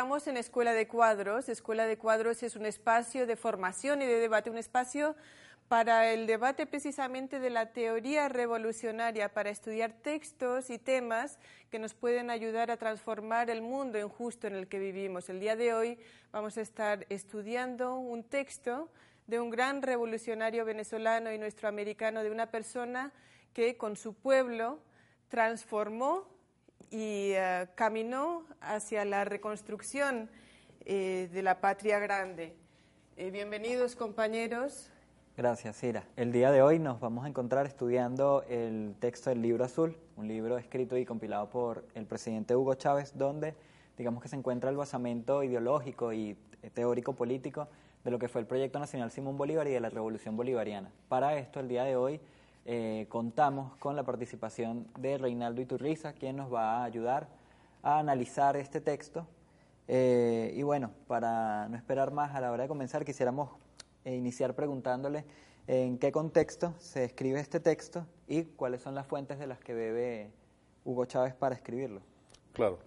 Estamos en Escuela de Cuadros. Escuela de Cuadros es un espacio de formación y de debate, un espacio para el debate precisamente de la teoría revolucionaria, para estudiar textos y temas que nos pueden ayudar a transformar el mundo injusto en el que vivimos. El día de hoy vamos a estar estudiando un texto de un gran revolucionario venezolano y nuestro americano, de una persona que con su pueblo transformó y eh, caminó hacia la reconstrucción eh, de la patria grande. Eh, bienvenidos compañeros. Gracias, Cira. El día de hoy nos vamos a encontrar estudiando el texto del Libro Azul, un libro escrito y compilado por el presidente Hugo Chávez, donde digamos que se encuentra el basamento ideológico y teórico político de lo que fue el Proyecto Nacional Simón Bolívar y de la Revolución Bolivariana. Para esto, el día de hoy eh, contamos con la participación de Reinaldo Iturriza, quien nos va a ayudar a analizar este texto. Eh, y bueno, para no esperar más a la hora de comenzar, quisiéramos eh, iniciar preguntándole en qué contexto se escribe este texto y cuáles son las fuentes de las que bebe Hugo Chávez para escribirlo. Claro.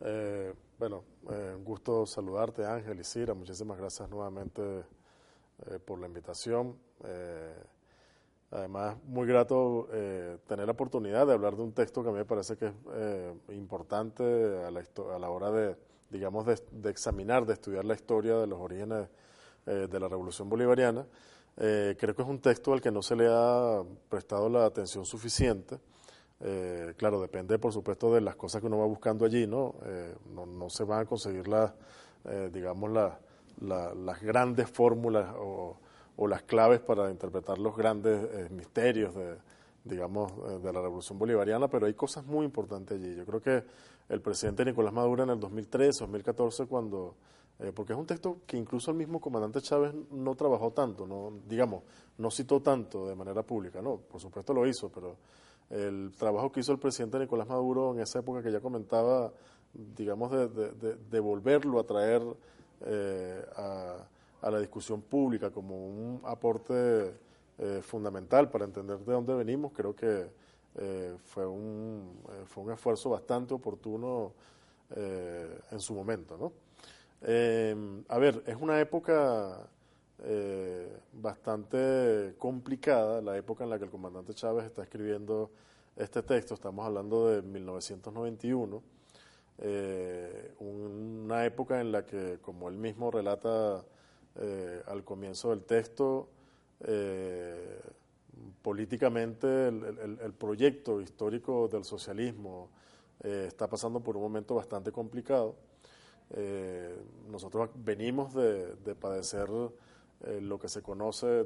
Eh, bueno, eh, un gusto saludarte, Ángel y Cira. Muchísimas gracias nuevamente eh, por la invitación. Además, muy grato eh, tener la oportunidad de hablar de un texto que a mí me parece que es eh, importante a la, a la hora de, digamos, de, de examinar, de estudiar la historia de los orígenes eh, de la Revolución Bolivariana. Eh, creo que es un texto al que no se le ha prestado la atención suficiente. Eh, claro, depende por supuesto de las cosas que uno va buscando allí, ¿no? Eh, no, no se van a conseguir las, digamos, la- la- las grandes fórmulas o, o las claves para interpretar los grandes eh, misterios de, digamos, eh, de la Revolución Bolivariana, pero hay cosas muy importantes allí. Yo creo que el presidente Nicolás Maduro en el 2013, 2014, cuando, eh, porque es un texto que incluso el mismo comandante Chávez no trabajó tanto, no, digamos, no citó tanto de manera pública, no, por supuesto lo hizo, pero el trabajo que hizo el presidente Nicolás Maduro en esa época que ya comentaba, digamos, de, de- de- volverlo a traer a, a la discusión pública como un aporte eh, fundamental para entender de dónde venimos, creo que eh, fue, un, eh, fue un esfuerzo bastante oportuno en su momento. ¿no? Eh, a ver, es una época bastante complicada, la época en la que el comandante Chávez está escribiendo este texto, estamos hablando de 1991, eh, una época en la que, como él mismo relata eh, al comienzo del texto, eh, políticamente el, proyecto histórico del socialismo eh, está pasando por un momento bastante complicado. Eh, nosotros venimos de, de padecer lo que se conoce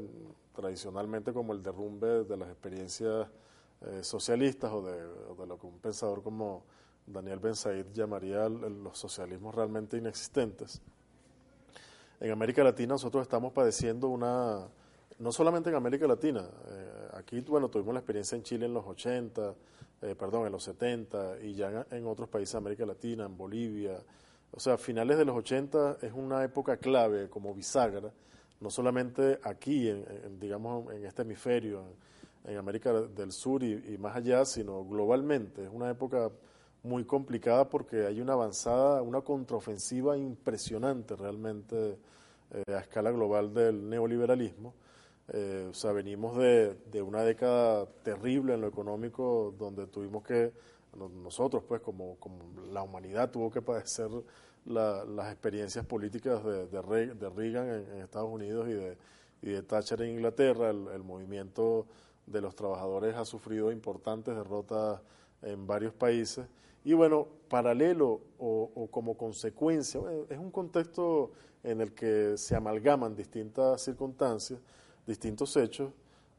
tradicionalmente como el derrumbe de las experiencias socialistas o de, lo que un pensador como Daniel Ben Said llamaría los socialismos realmente inexistentes. En América Latina nosotros estamos padeciendo una, no solamente en América Latina, eh, aquí bueno, tuvimos la experiencia en Chile en los 80, eh, perdón, en los 70 y ya en, otros países de América Latina, en Bolivia, o sea, finales de los 80 es una época clave como bisagra, no solamente aquí, en, digamos, en este hemisferio, en, América del Sur y más allá, sino globalmente. Es una época muy complicada porque hay una avanzada, una contraofensiva impresionante realmente eh, a escala global del neoliberalismo. Eh, o sea, venimos de, de una década terrible en lo económico donde tuvimos que, no- nosotros pues como, como la humanidad tuvo que padecer la- las experiencias políticas de, de, de Reagan en, Estados Unidos y de, y de Thatcher en Inglaterra. El movimiento de los trabajadores ha sufrido importantes derrotas en varios países. Y bueno, paralelo o, como consecuencia, es un contexto en el que se amalgaman distintas circunstancias. distintos hechos,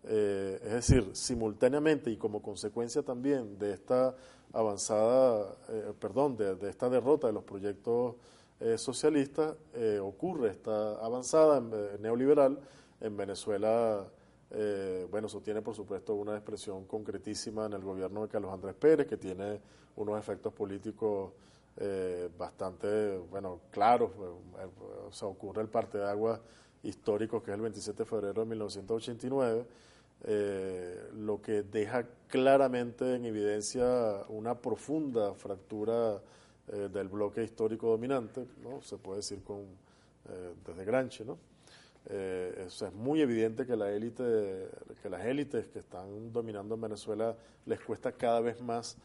eh, es decir, simultáneamente y como consecuencia también de esta avanzada, eh, perdón, de, de, esta derrota de los proyectos eh, socialistas, eh, ocurre esta avanzada en, neoliberal en Venezuela. Bueno, eso tiene por supuesto una expresión concretísima en el gobierno de Carlos Andrés Pérez, que tiene unos efectos políticos bastante, bueno, claros. o sea, ocurre el parte de agua histórico que es el 27 de febrero de 1989 eh, lo que deja claramente en evidencia una profunda fractura eh, del bloque histórico dominante, ¿no? se puede decir con, eh, desde Granche. ¿no? Es, es, muy evidente que, la élite, que las élites que están dominando en Venezuela les cuesta cada vez más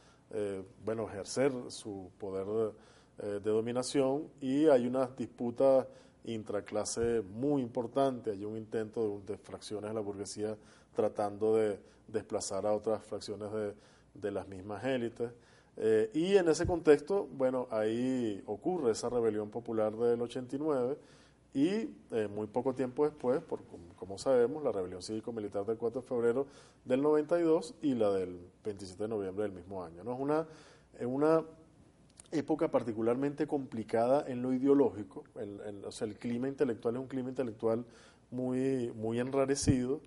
bueno, ejercer su poder de, de dominación y hay unas disputas intraclase muy importante, hay un intento de, de fracciones de la burguesía tratando de desplazar a otras fracciones de, de las mismas élites. Eh, y en ese contexto, bueno, ahí ocurre esa rebelión popular del 89 y eh, muy poco tiempo después, por, como, sabemos, la rebelión cívico-militar del 4 de febrero del 92 y la del 27 de noviembre del mismo año. ¿no? Es una, una época particularmente complicada en lo ideológico, o sea, el clima intelectual es un clima intelectual muy, muy enrarecido,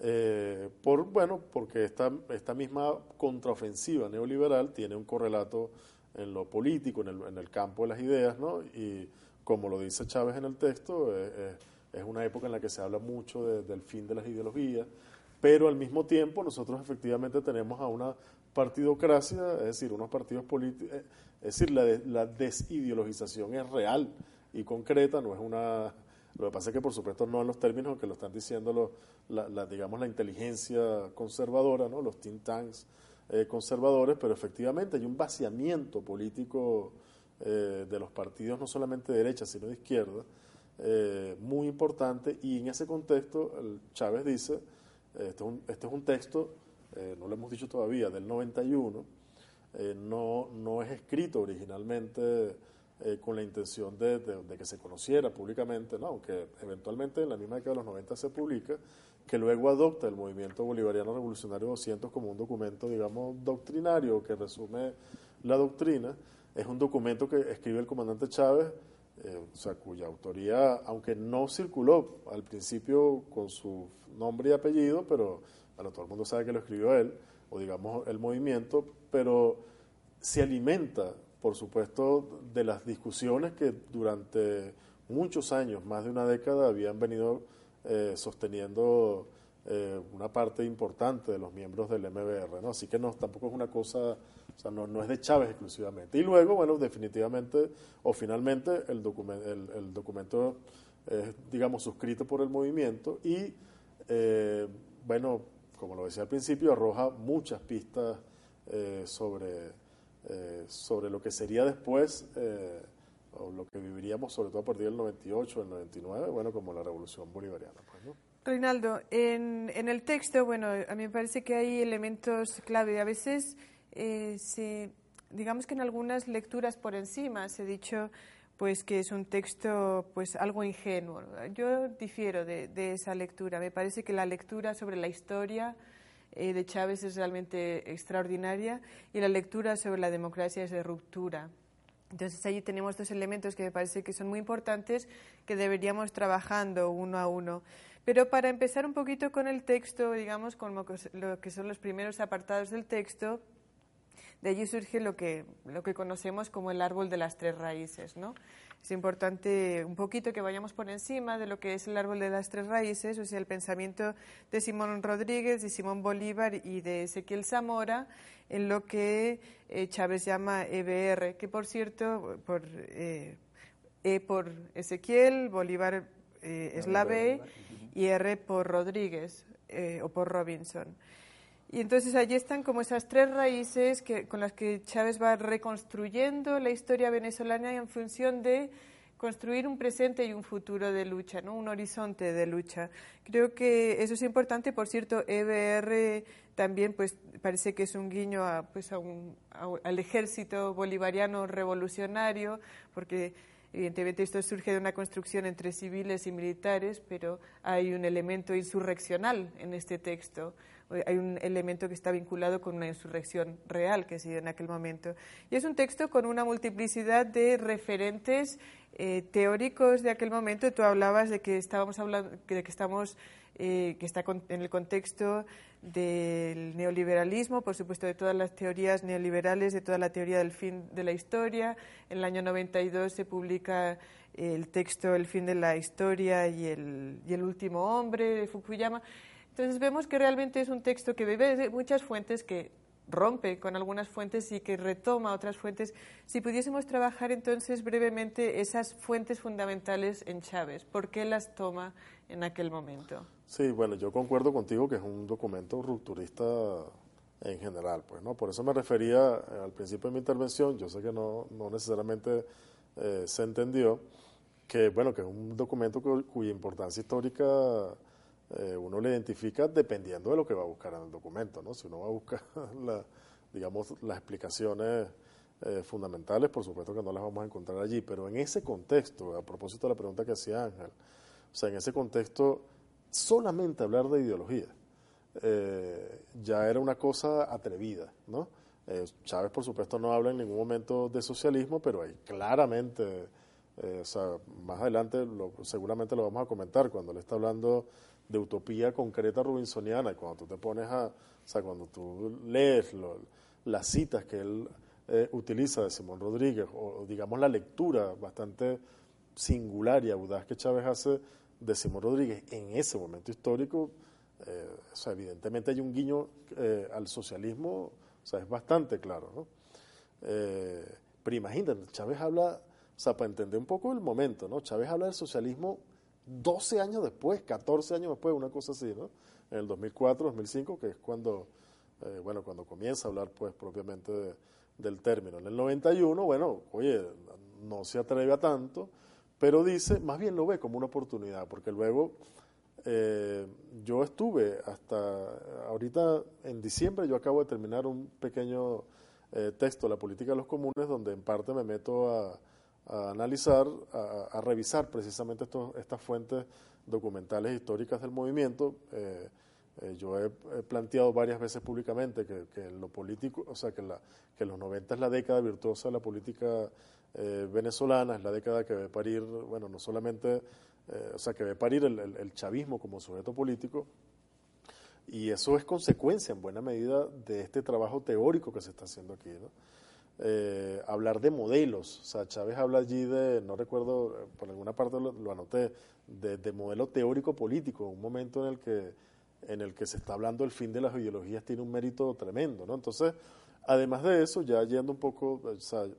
eh, por, bueno, porque esta, esta misma contraofensiva neoliberal tiene un correlato en lo político, en el, en el campo de las ideas, ¿no? Y como lo dice Chávez en el texto, eh, eh, es una época en la que se habla mucho del fin de las ideologías, pero al mismo tiempo nosotros efectivamente tenemos a una partidocracia, es decir, unos partidos políticos, es decir, la, la desideologización es real y concreta, no es una lo que pasa es que, por supuesto, no en los términos que lo están diciendo los, la, digamos, la inteligencia conservadora, ¿no? los think tanks eh, conservadores, pero efectivamente hay un vaciamiento político eh, de los partidos, no solamente de derecha, sino de izquierda, eh, muy importante. Y en ese contexto, Chávez dice, este es, un, este es un texto, no lo hemos dicho todavía, del 91, no, no es escrito originalmente eh, con la intención de, que se conociera públicamente, ¿no? aunque eventualmente en la misma década de los 90 se publica, que luego adopta el movimiento bolivariano revolucionario 200 como un documento, digamos, doctrinario que resume la doctrina. Es un documento que escribe el comandante Chávez, eh, o sea, cuya autoría, aunque no circuló al principio con su nombre y apellido, pero bueno, todo el mundo sabe que lo escribió él, o digamos el movimiento, pero se alimenta por supuesto, de las discusiones que durante muchos años, más de una década, habían venido eh, sosteniendo eh, una parte importante de los miembros del MBR, ¿no? Así que no, tampoco es una cosa, o sea, no, no es de Chávez exclusivamente. Y luego, bueno, definitivamente o finalmente el, documento el, documento es, digamos, suscrito por el movimiento y, eh, bueno, como lo decía al principio, arroja muchas pistas sobre eh, sobre lo que sería después, eh, o lo que viviríamos sobre todo a partir del 98, el 99, bueno, como la revolución bolivariana. Pues, Reinaldo, en, en, el texto, bueno, a mí me parece que hay elementos clave. A veces, eh, se, digamos que en algunas lecturas por encima se ha dicho pues que es un texto pues algo ingenuo. Yo difiero de, de esa lectura. Me parece que la lectura sobre la historia eh, de Chávez es realmente extraordinaria y la lectura sobre la democracia es de ruptura. Entonces allí tenemos dos elementos que me parece que son muy importantes que deberíamos trabajando uno a uno. Pero para empezar un poquito con el texto, digamos, con lo que son los primeros apartados del texto, de allí surge lo que, lo que conocemos como el árbol de las tres raíces, ¿no? es importante un poquito que vayamos por encima de lo que es el árbol de las tres raíces, o sea, el pensamiento de Simón Rodríguez, de Simón Bolívar y de Ezequiel Zamora, en lo que eh, Chávez llama EBR, que por cierto, por, eh, E por Ezequiel, Bolívar eh, es la B y R por Rodríguez o por Robinson. Y entonces allí están como esas tres raíces que, con las que Chávez va reconstruyendo la historia venezolana en función de construir un presente y un futuro de lucha, ¿no? un horizonte de lucha. Creo que eso es importante. Por cierto, EBR también pues, parece que es un guiño a, pues, a un, al ejército bolivariano revolucionario, porque Evidentemente esto surge de una construcción entre civiles y militares, pero hay un elemento insurreccional en este texto. Hay un elemento que está vinculado con una insurrección real que se dio en aquel momento. Y es un texto con una multiplicidad de referentes eh, teóricos de aquel momento. Tú hablabas de que estábamos hablando, de que estamos eh, que está en el contexto del neoliberalismo, por supuesto de todas las teorías neoliberales, de toda la teoría del fin de la historia. En el año 92 se publica el texto El fin de la historia y el, y el último hombre de Fukuyama. Entonces vemos que realmente es un texto que bebe de muchas fuentes que rompe con algunas fuentes y que retoma otras fuentes. Si pudiésemos trabajar entonces brevemente esas fuentes fundamentales en Chávez, ¿por qué las toma en aquel momento? Sí, bueno, yo concuerdo contigo que es un documento rupturista en general, pues, ¿no? Por eso me refería eh, al principio de mi intervención, yo sé que no, no necesariamente eh, se entendió, que, bueno, que es un documento cuya importancia histórica eh, uno le identifica dependiendo de lo que va a buscar en el documento, ¿no? Si uno va a buscar, la, digamos, las explicaciones fundamentales, por supuesto que no las vamos a encontrar allí, pero en ese contexto, a propósito de la pregunta que hacía Ángel, o sea, en ese contexto solamente hablar de ideología eh, ya era una cosa atrevida, ¿no? Eh, Chávez, por supuesto, no habla en ningún momento de socialismo, pero hay claramente, eh, o sea, más adelante seguramente lo vamos a comentar, cuando él está hablando de utopía concreta robinsoniana, cuando tú te pones a, o sea, cuando tú lees las citas que él utiliza de Simón Rodríguez, o digamos la lectura bastante singular y audaz que Chávez hace de Simón Rodríguez en ese momento histórico, eh, o sea, evidentemente hay un guiño eh, al socialismo, o sea, es bastante claro, ¿no? Eh, pero imagínate, Chávez habla, o sea, para entender un poco el momento, ¿no? Chávez habla del socialismo 12 años después, 14 años después, una cosa así, ¿no? En el 2004, 2005, que es cuando, bueno, cuando comienza a hablar, pues, propiamente del término. En el 91, bueno, oye, no se atreve a tanto, pero dice, más bien lo ve como una oportunidad, porque luego eh, yo estuve hasta ahorita en diciembre, yo acabo de terminar un pequeño eh, texto, La política de los comunes, donde en parte me meto a, analizar, a, revisar precisamente estos, estas fuentes documentales históricas del movimiento. Eh, yo he, planteado varias veces públicamente que, que, lo político, o sea, que, la, que los 90 es la década virtuosa de la política eh, venezolana, es la década que ve parir, bueno, no solamente, eh, o sea, que ve parir el, chavismo como sujeto político, y eso es consecuencia en buena medida de este trabajo teórico que se está haciendo aquí, ¿no? Eh, hablar de modelos, o sea, Chávez habla allí de, no recuerdo, por alguna parte lo, anoté, de, de, modelo teórico político, un momento en el que en el que se está hablando el fin de las ideologías tiene un mérito tremendo, ¿no? Entonces, Además de eso, ya yendo un poco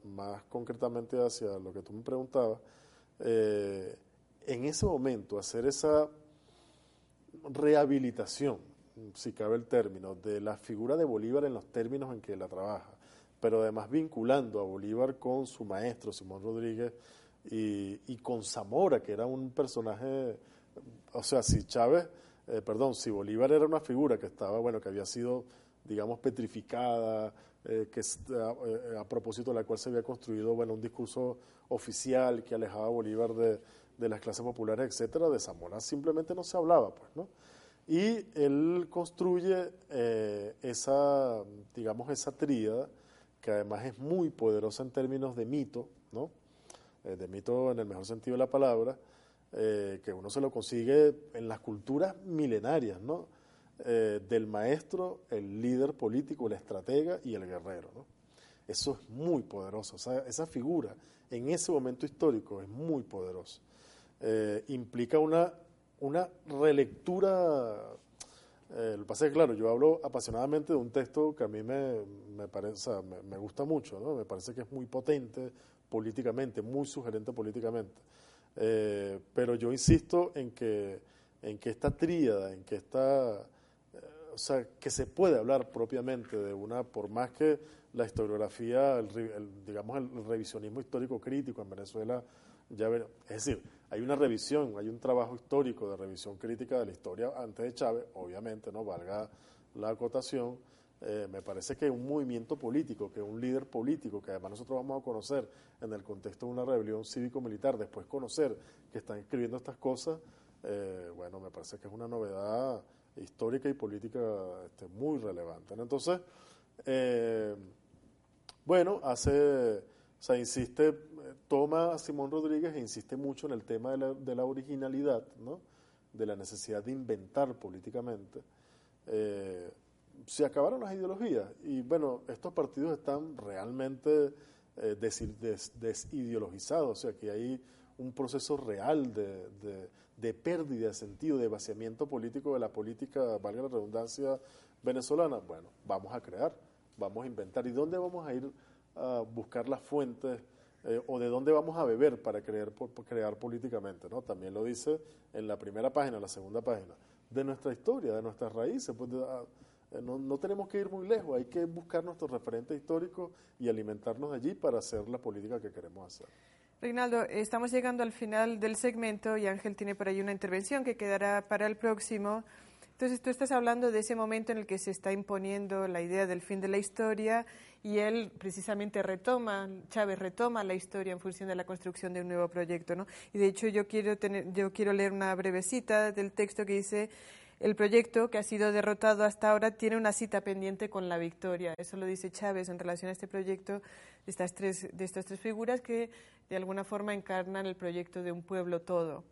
más concretamente hacia lo que tú me preguntabas, eh, en ese momento hacer esa rehabilitación, si cabe el término, de la figura de Bolívar en los términos en que la trabaja, pero además vinculando a Bolívar con su maestro Simón Rodríguez y, con Zamora, que era un personaje, o sea, si Chávez, eh, perdón, si Bolívar era una figura que estaba, bueno, que había sido digamos, petrificada, eh, que eh, a, propósito de la cual se había construido bueno, un discurso oficial que alejaba a Bolívar de, de las clases populares, etcétera, de Zamora simplemente no se hablaba, pues, ¿no? Y él construye esa, digamos, esa tríada, que además es muy poderosa en términos de mito, ¿no? de mito en el mejor sentido de la palabra, que uno se lo consigue en las culturas milenarias, ¿no? Eh, del maestro, el líder político, el estratega y el guerrero. ¿no? Eso es muy poderoso. esa figura en ese momento histórico es muy poderosa. Eh, implica una, una relectura. Eh, lo que pasa es que, claro, yo hablo apasionadamente de un texto que a mí me, me, parece, me, gusta mucho, ¿no? me parece que es muy potente políticamente, muy sugerente políticamente. pero yo insisto en que, en que esta tríada, en que esta o sea, que se puede hablar propiamente de una, por más que la historiografía, el, digamos, el revisionismo histórico crítico en Venezuela, ya es decir, hay una revisión, hay un trabajo histórico de revisión crítica de la historia antes de Chávez, obviamente, no valga la acotación, eh, me parece que un movimiento político, que un líder político, que además nosotros vamos a conocer en el contexto de una rebelión cívico-militar, después conocer que están escribiendo estas cosas, eh, bueno, me parece que es una novedad histórica y política este, muy relevante. Entonces, eh, bueno, hace, o sea, insiste, toma a Simón Rodríguez e insiste mucho en el tema de la, originalidad, ¿no? de la necesidad de inventar políticamente. Eh, se acabaron las ideologías y bueno, estos partidos están realmente eh, des, des, desideologizados, o sea que hay un proceso real de, de, pérdida de sentido, de vaciamiento político de la política, valga la redundancia, venezolana. Bueno, vamos a crear, vamos a inventar. ¿Y dónde vamos a ir a buscar las fuentes eh, o de dónde vamos a beber para crear, por, crear políticamente? ¿no? También lo dice en la primera página, la segunda página, de nuestra historia, de nuestras raíces. Pues de, eh, no, no, tenemos que ir muy lejos, hay que buscar nuestros referentes históricos y alimentarnos allí para hacer la política que queremos hacer. Reinaldo, estamos llegando al final del segmento y Ángel tiene por ahí una intervención que quedará para el próximo. Entonces tú estás hablando de ese momento en el que se está imponiendo la idea del fin de la historia y él precisamente retoma, Chávez retoma la historia en función de la construcción de un nuevo proyecto, ¿no? Y de hecho yo quiero tener, yo quiero leer una brevecita del texto que dice el proyecto que ha sido derrotado hasta ahora tiene una cita pendiente con la victoria. Eso lo dice Chávez en relación a este proyecto de estas tres, de estas tres figuras que de alguna forma encarnan el proyecto de un pueblo todo.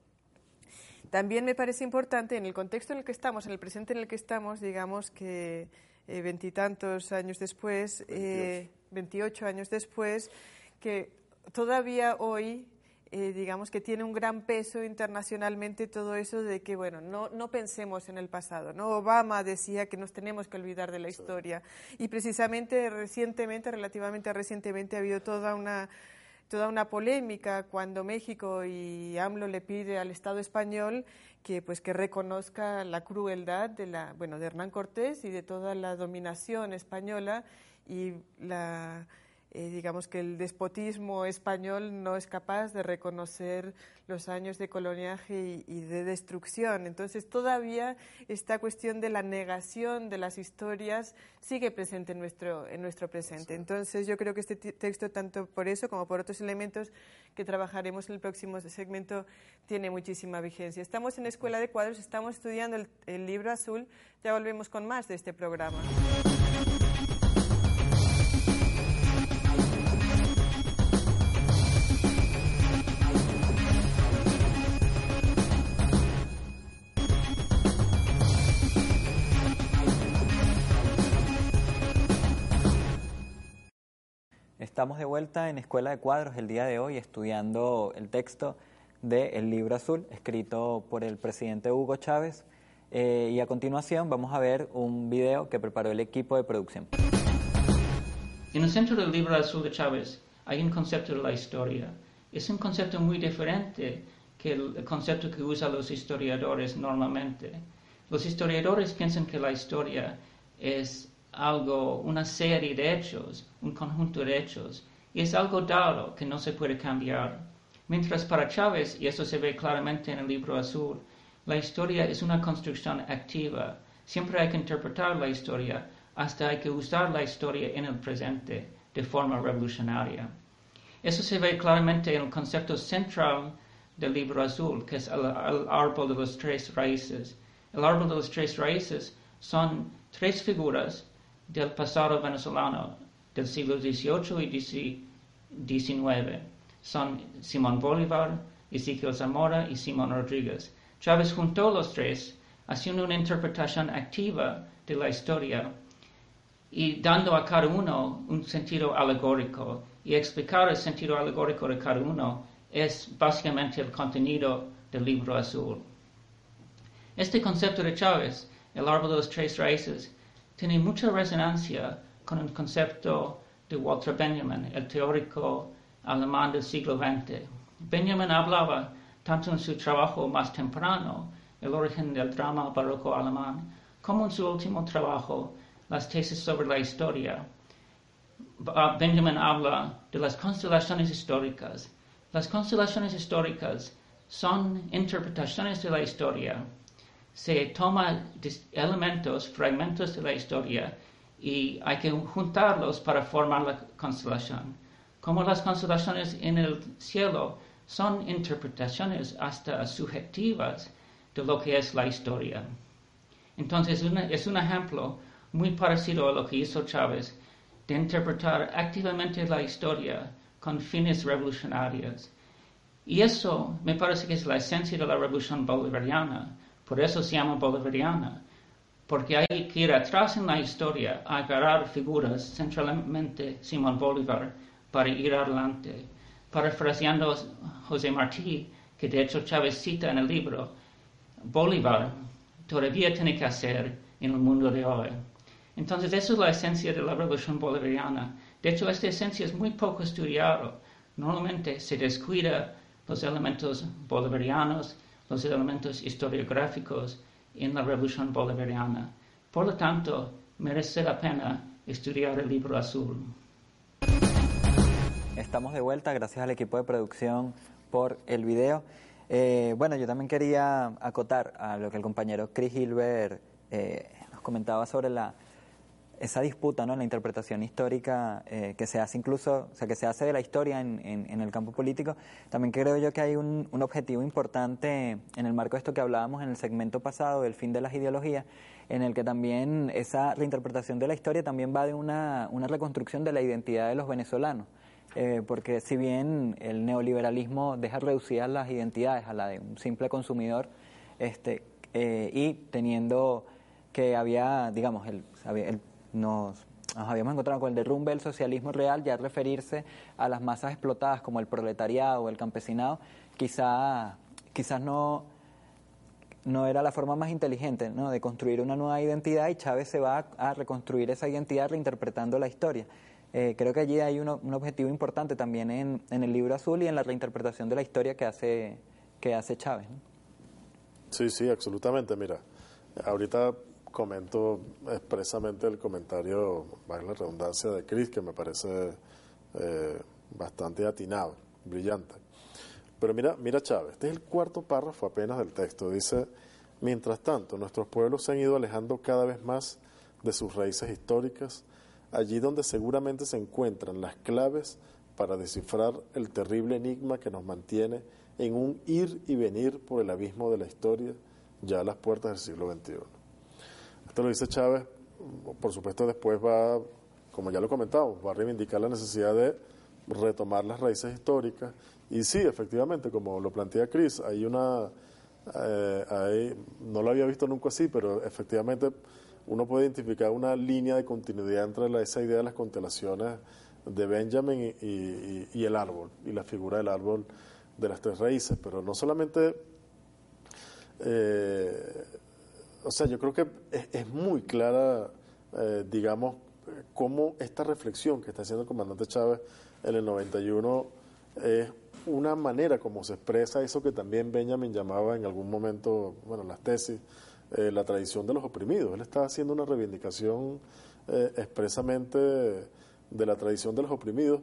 También me parece importante en el contexto en el que estamos, en el presente en el que estamos, digamos que eh, veintitantos años después, eh, 28 años después, que todavía hoy eh, digamos que tiene un gran peso internacionalmente todo eso de que, bueno, no, no pensemos en el pasado. ¿no? Obama decía que nos tenemos que olvidar de la historia. Y precisamente recientemente, relativamente recientemente, ha habido toda una toda una polémica cuando México y AMLO le pide al Estado español que pues que reconozca la crueldad de la bueno de Hernán Cortés y de toda la dominación española y la eh, digamos que el despotismo español no es capaz de reconocer los años de coloniaje y, y, de destrucción. Entonces, todavía esta cuestión de la negación de las historias sigue presente en nuestro, en nuestro presente. Entonces, yo creo que este texto, tanto por eso como por otros elementos que trabajaremos en el próximo segmento, tiene muchísima vigencia. Estamos en Escuela de Cuadros, estamos estudiando el, el libro azul. Ya volvemos con más de este programa. Estamos de vuelta en Escuela de Cuadros el día de hoy estudiando el texto de El Libro Azul, escrito por el presidente Hugo Chávez. Eh, y a continuación vamos a ver un video que preparó el equipo de producción. En el centro del Libro Azul de Chávez hay un concepto de la historia. Es un concepto muy diferente que el concepto que usan los historiadores normalmente. Los historiadores piensan que la historia es algo, una serie de hechos, un conjunto de hechos, y es algo dado que no se puede cambiar. Mientras para Chávez, y eso se ve claramente en el libro azul, la historia es una construcción activa. Siempre hay que interpretar la historia, hasta hay que usar la historia en el presente de forma revolucionaria. Eso se ve claramente en el concepto central del libro azul, que es el, el árbol de las tres raíces. El árbol de las tres raíces son tres figuras del pasado venezolano del siglo XVIII y XIX. Son Simón Bolívar, Ezequiel Zamora y Simón Rodríguez. Chávez juntó los tres haciendo una interpretación activa de la historia y dando a cada uno un sentido alegórico. Y explicar el sentido alegórico de cada uno es básicamente el contenido del libro azul. Este concepto de Chávez, el árbol de las tres raíces, tiene mucha resonancia con el concepto de Walter Benjamin, el teórico alemán del siglo XX. Benjamin hablaba tanto en su trabajo más temprano, El origen del drama barroco alemán, como en su último trabajo, Las tesis sobre la historia. Benjamin habla de las constelaciones históricas. Las constelaciones históricas son interpretaciones de la historia se toma elementos, fragmentos de la historia y hay que juntarlos para formar la constelación. Como las constelaciones en el cielo son interpretaciones hasta subjetivas de lo que es la historia. Entonces es un ejemplo muy parecido a lo que hizo Chávez de interpretar activamente la historia con fines revolucionarios. Y eso me parece que es la esencia de la revolución bolivariana, por eso se llama bolivariana, porque hay que ir atrás en la historia agarrar figuras, centralmente Simón Bolívar, para ir adelante. Parafraseando a José Martí, que de hecho Chávez cita en el libro, Bolívar todavía tiene que hacer en el mundo de hoy. Entonces, eso es la esencia de la revolución bolivariana. De hecho, esta esencia es muy poco estudiada. Normalmente se descuida los elementos bolivarianos, los elementos historiográficos en la revolución bolivariana. Por lo tanto, merece la pena estudiar el libro azul. Estamos de vuelta, gracias al equipo de producción por el video. Eh, bueno, yo también quería acotar a lo que el compañero Chris Hilbert eh, nos comentaba sobre la esa disputa ¿no? la interpretación histórica eh, que se hace incluso, o sea, que se hace de la historia en, el campo político, también creo yo que hay un, un, objetivo importante en el marco de esto que hablábamos en el segmento pasado del fin de las ideologías, en el que también esa reinterpretación de la historia también va de una, una reconstrucción de la identidad de los venezolanos. Eh, porque si bien el neoliberalismo deja reducidas las identidades a la de un simple consumidor, este, eh, y teniendo que había, digamos, el, el nos, habíamos encontrado con el derrumbe del socialismo real, ya referirse a las masas explotadas como el proletariado o el campesinado, quizá, quizás no, no era la forma más inteligente ¿no? de construir una nueva identidad y Chávez se va a, reconstruir esa identidad reinterpretando la historia. Eh, creo que allí hay un objetivo importante también en, en, el libro azul y en la reinterpretación de la historia que hace, que hace Chávez. Sí, sí, absolutamente. Mira, ahorita comento expresamente el comentario, vale la redundancia, de Chris, que me parece eh, bastante atinado, brillante. Pero mira, mira Chávez, este es el cuarto párrafo apenas del texto. Dice, mientras tanto, nuestros pueblos se han ido alejando cada vez más de sus raíces históricas, allí donde seguramente se encuentran las claves para descifrar el terrible enigma que nos mantiene en un ir y venir por el abismo de la historia ya a las puertas del siglo XXI. Esto lo dice Chávez, por supuesto después va, como ya lo comentamos, va a reivindicar la necesidad de retomar las raíces históricas. Y sí, efectivamente, como lo plantea Cris, hay una, eh, no lo había visto nunca así, pero efectivamente uno puede identificar una línea de continuidad entre esa idea de las constelaciones de Benjamin y, el árbol, y la figura del árbol de las tres raíces, pero no solamente eh, o sea, yo creo que es, muy clara, eh, digamos, cómo esta reflexión que está haciendo el comandante Chávez en el 91 es una manera como se expresa eso que también Benjamin llamaba en algún momento, bueno, las tesis, eh, la tradición de los oprimidos. Él está haciendo una reivindicación eh, expresamente de la tradición de los oprimidos.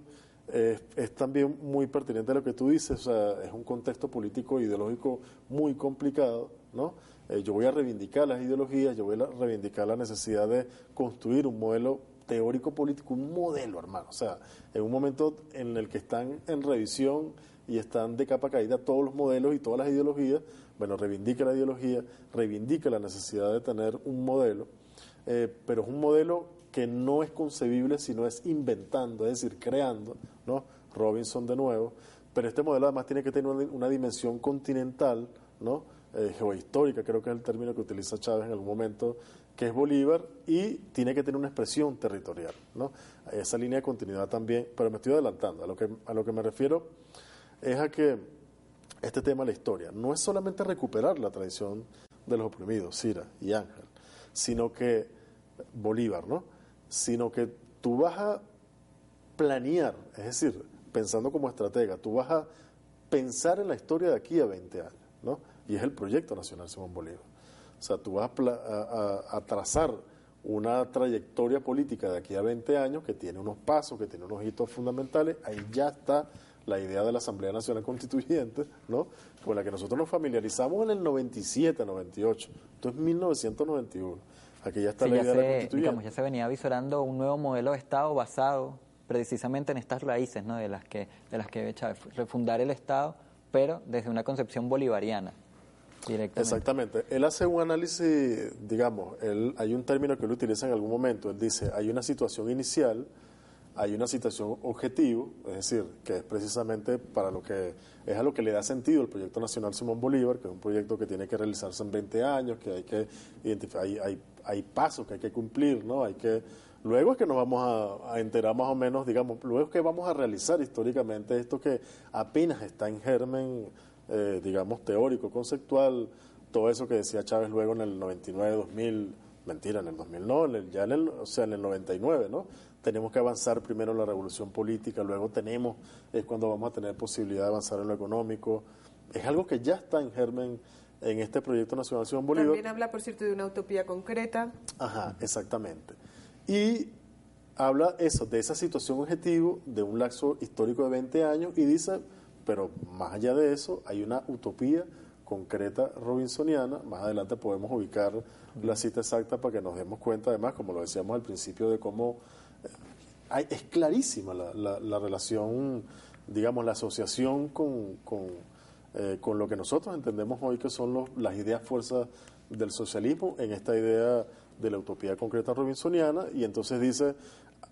es también muy pertinente lo que tú dices, o sea, es un contexto político e ideológico muy complicado, ¿no? Eh, yo voy a reivindicar las ideologías, yo voy a reivindicar la necesidad de construir un modelo teórico político, un modelo, hermano. O sea, en un momento en el que están en revisión y están de capa caída todos los modelos y todas las ideologías, bueno, reivindica la ideología, reivindica la necesidad de tener un modelo, eh, pero es un modelo que no es concebible si no es inventando, es decir, creando, ¿no? Robinson de nuevo, pero este modelo además tiene que tener una dimensión continental, ¿no? Eh, creo que es el término que utiliza Chávez en algún momento, que es Bolívar, y tiene que tener una expresión territorial. ¿no? Esa línea de continuidad también, pero me estoy adelantando. A lo que, a lo que me refiero es a que este tema de la historia no es solamente recuperar la tradición de los oprimidos, Cira y Ángel, sino que Bolívar, ¿no? Sino que tú vas a planear, es decir, pensando como estratega, tú vas a pensar en la historia de aquí a 20 años, ¿no? Y es el proyecto nacional Simón Bolívar. O sea, tú vas a, trazar una trayectoria política de aquí a 20 años que tiene unos pasos, que tiene unos hitos fundamentales, ahí ya está la idea de la Asamblea Nacional Constituyente, ¿no? con la que nosotros nos familiarizamos en el 97, 98, esto es 1991. Aquí ya está Sí, la ya idea de la constituyente. digamos, ya se venía visorando un nuevo modelo de Estado basado precisamente en estas raíces ¿no? de las que de las que Chávez, refundar el Estado, pero desde una concepción bolivariana directamente. Exactamente. Él hace un análisis, digamos, él, hay un término que él utiliza en algún momento. Él dice, hay una situación inicial, hay una situación objetivo, es decir, que es precisamente para lo que es a lo que le da sentido el proyecto nacional Simón Bolívar, que es un proyecto que tiene que realizarse en 20 años, que hay que identificar, hay, hay, hay pasos que hay que cumplir, ¿no? Hay que luego es que nos vamos a, a enterar más o menos, digamos, luego es que vamos a realizar históricamente esto que apenas está en germen eh, digamos, teórico, conceptual, todo eso que decía Chávez luego en el 99, 2000, mentira, en el 2000 no, en el- ya en el, o sea, en el 99, ¿no? Tenemos que avanzar primero en la revolución política, luego tenemos, es cuando vamos a tener posibilidad de avanzar en lo económico. Es algo que ya está en germen en este proyecto Nacional Simón Bolívar. También habla, por cierto, de una utopía concreta. Ajá, exactamente. Y habla eso, de esa situación objetivo, de un lapso histórico de 20 años, y dice, pero más allá de eso, hay una utopía concreta robinsoniana. Más adelante podemos ubicar la cita exacta para que nos demos cuenta, además, como lo decíamos al principio, de cómo eh, hay- es clarísima la, la- la relación, digamos, la asociación con, con, eh, lo que nosotros entendemos hoy que son los- las ideas fuerzas del socialismo en esta idea de la utopía concreta robinsoniana y entonces dice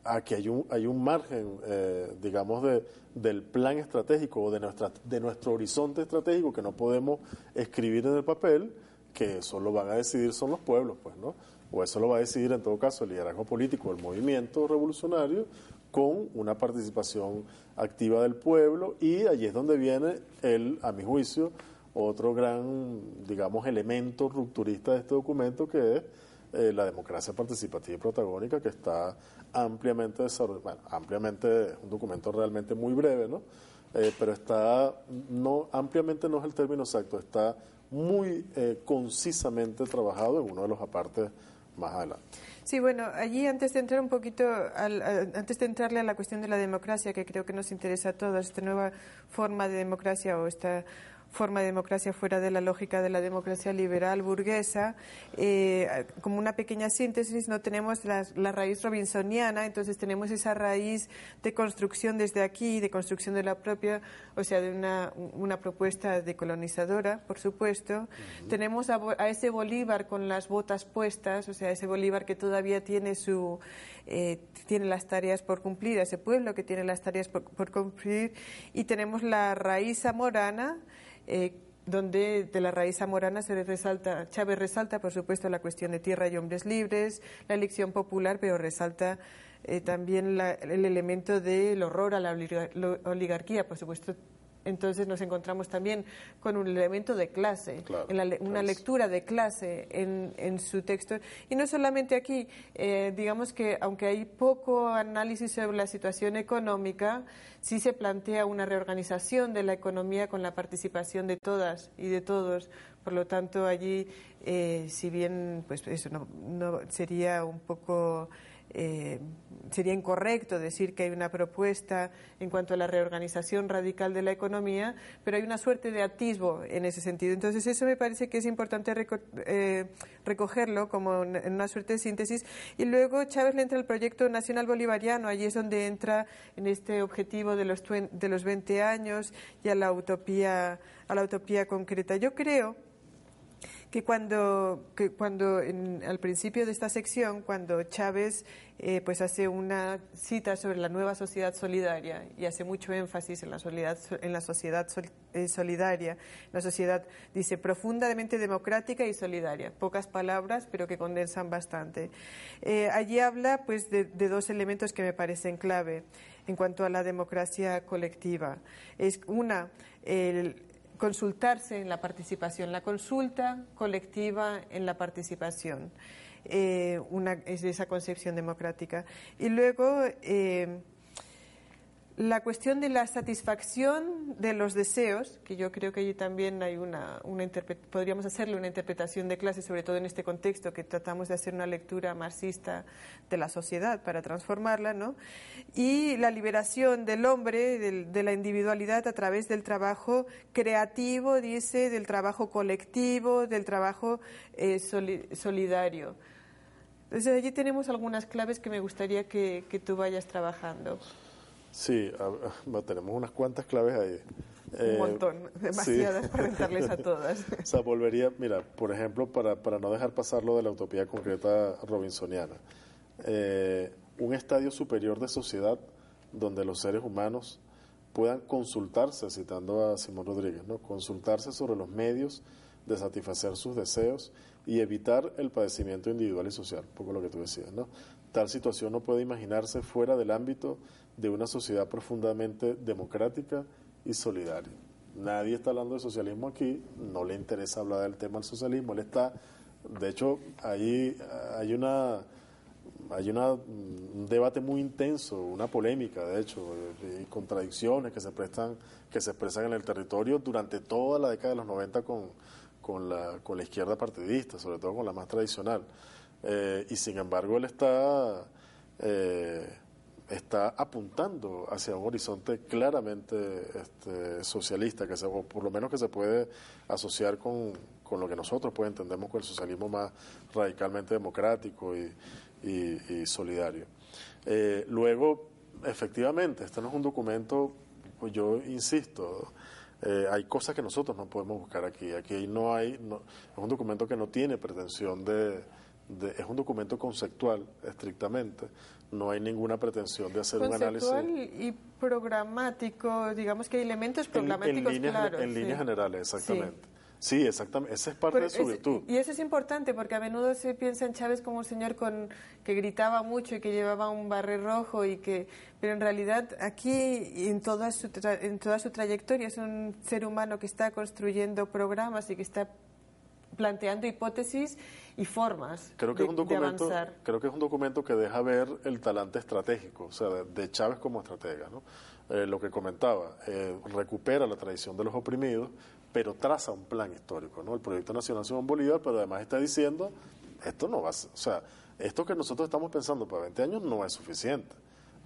aquí hay un, hay un margen, eh, digamos, de, del plan estratégico o de, nuestra, de nuestro horizonte estratégico que no podemos escribir en el papel, que eso lo van a decidir son los pueblos, pues, ¿no? O eso lo va a decidir en todo caso el liderazgo político, el movimiento revolucionario, con una participación activa del pueblo y allí es donde viene el, a mi juicio, otro gran, digamos, elemento rupturista de este documento que es eh, la democracia participativa y protagónica que está ampliamente desarrollada, bueno, ampliamente, un documento realmente muy breve, ¿no? Eh, pero está, no, ampliamente no es el término exacto, está muy eh, concisamente trabajado en uno de los apartes más adelante. Sí, bueno, allí antes de entrar un poquito, al- a- antes de entrarle a la cuestión de la democracia, que creo que nos interesa a todos, esta nueva forma de democracia o esta forma de democracia fuera de la lógica de la democracia liberal burguesa, eh, como una pequeña síntesis, no tenemos la, la raíz robinsoniana, entonces tenemos esa raíz de construcción desde aquí, de construcción de la propia, o sea, de una, una propuesta decolonizadora, por supuesto. Tenemos a, a ese Bolívar con las botas puestas, o sea, ese Bolívar que todavía tiene su eh, tiene las tareas por cumplir, a ese pueblo que tiene las tareas por, por cumplir, y tenemos la raíz zamorana, eh, donde de la raíz zamorana se resalta, Chávez resalta, por supuesto, la cuestión de tierra y hombres libres, la elección popular, pero resalta eh, también la- el elemento del horror a la oligarquía, por supuesto. Entonces nos encontramos también con un elemento de clase, Claro, en la le- una lectura de clase en, en su texto. Y no solamente aquí, eh, digamos que aunque hay poco análisis sobre la situación económica, sí se plantea una reorganización de la economía con la participación de todas y de todos. Por lo tanto, allí, eh, si bien pues eso no, no sería un poco eh, sería incorrecto decir que hay una propuesta en cuanto a la reorganización radical de la economía, pero hay una suerte de atisbo en ese sentido. Entonces, eso me parece que es importante eh, recogerlo como en una suerte de síntesis. Y luego Chávez le entra al proyecto nacional bolivariano, allí es donde entra en este objetivo de los, de los 20 años y a la utopía, a la utopía concreta. Yo creo que cuando, que cuando en- al principio de esta sección, cuando Chávez eh, pues hace una cita sobre la nueva sociedad solidaria y hace mucho énfasis en la, solidaridad, en la sociedad sol- eh, solidaria, la sociedad, dice, profundamente democrática y solidaria. Pocas palabras, pero que condensan bastante. Eh, allí habla pues de, de dos elementos que me parecen clave en cuanto a la democracia colectiva. Es una, el, consultarse en la participación, la consulta colectiva en la participación, eh, una, es esa concepción democrática. Y luego eh, la cuestión de la satisfacción de los deseos, que yo creo que allí también hay una, podríamos hacerle una interpretación de clase, sobre todo en este contexto que tratamos de hacer una lectura marxista de la sociedad para transformarla, ¿no? Y la liberación del hombre, de la individualidad a través del trabajo creativo, dice, del trabajo colectivo, del trabajo eh, soli- solidario. Entonces allí tenemos algunas claves que me gustaría que, que tú vayas trabajando. Sí, a- a- tenemos unas cuantas claves ahí. Un Eh, montón, demasiadas sí. para entrarles a todas. O sea, volvería, mira, por ejemplo, para, para no dejar pasar lo de la utopía concreta robinsoniana, eh, un estadio superior de sociedad donde los seres humanos puedan consultarse, citando a Simón Rodríguez, ¿no? consultarse sobre los medios de satisfacer sus deseos y evitar el padecimiento individual y social, un poco lo que tú decías. ¿no? Tal situación no puede imaginarse fuera del ámbito de una sociedad profundamente democrática y solidaria. Nadie está hablando de socialismo aquí, no le interesa hablar del tema del socialismo, él está, de hecho, ahí hay una hay una, un debate muy intenso, una polémica, de hecho, y contradicciones que se prestan, que se expresan en el territorio durante toda la década de los 90 con, con, la, con la izquierda partidista, sobre todo con la más tradicional. Eh, y sin embargo, él está, eh, está apuntando hacia un horizonte claramente este, socialista, que se, o por lo menos que se puede asociar con, con lo que nosotros pues, entendemos con el socialismo más radicalmente democrático y, solidario. Eh, luego, efectivamente, este no es un documento, pues yo insisto, eh, hay cosas que nosotros no podemos buscar aquí. Aquí no hay, no- es un documento que no tiene pretensión de, de- es un documento conceptual estrictamente. No hay ninguna pretensión de hacer un análisis. Y programático, digamos que hay elementos En, en programáticos líneas, claros. en sí. líneas generales, exactamente. Sí, exactamente. Esa es parte Pero de su es- virtud. Y eso es importante porque a menudo se piensa en Chávez como un señor con, que gritaba mucho y que llevaba un barret rojo y que, pero en realidad aquí en toda su tra- en toda su trayectoria es un ser humano que está construyendo programas y que está planteando hipótesis y formas Creo que, de, es un de documento, avanzar. creo que es un documento que deja ver el talante estratégico, o sea, de, de Chávez como estratega. ¿no? Eh, lo que comentaba, eh, recupera la tradición de los oprimidos, pero traza un plan histórico. ¿no? El proyecto Nacional Simón Bolívar, pero además está diciendo, esto no va a ser, o sea, esto que nosotros estamos pensando para 20 años no es suficiente.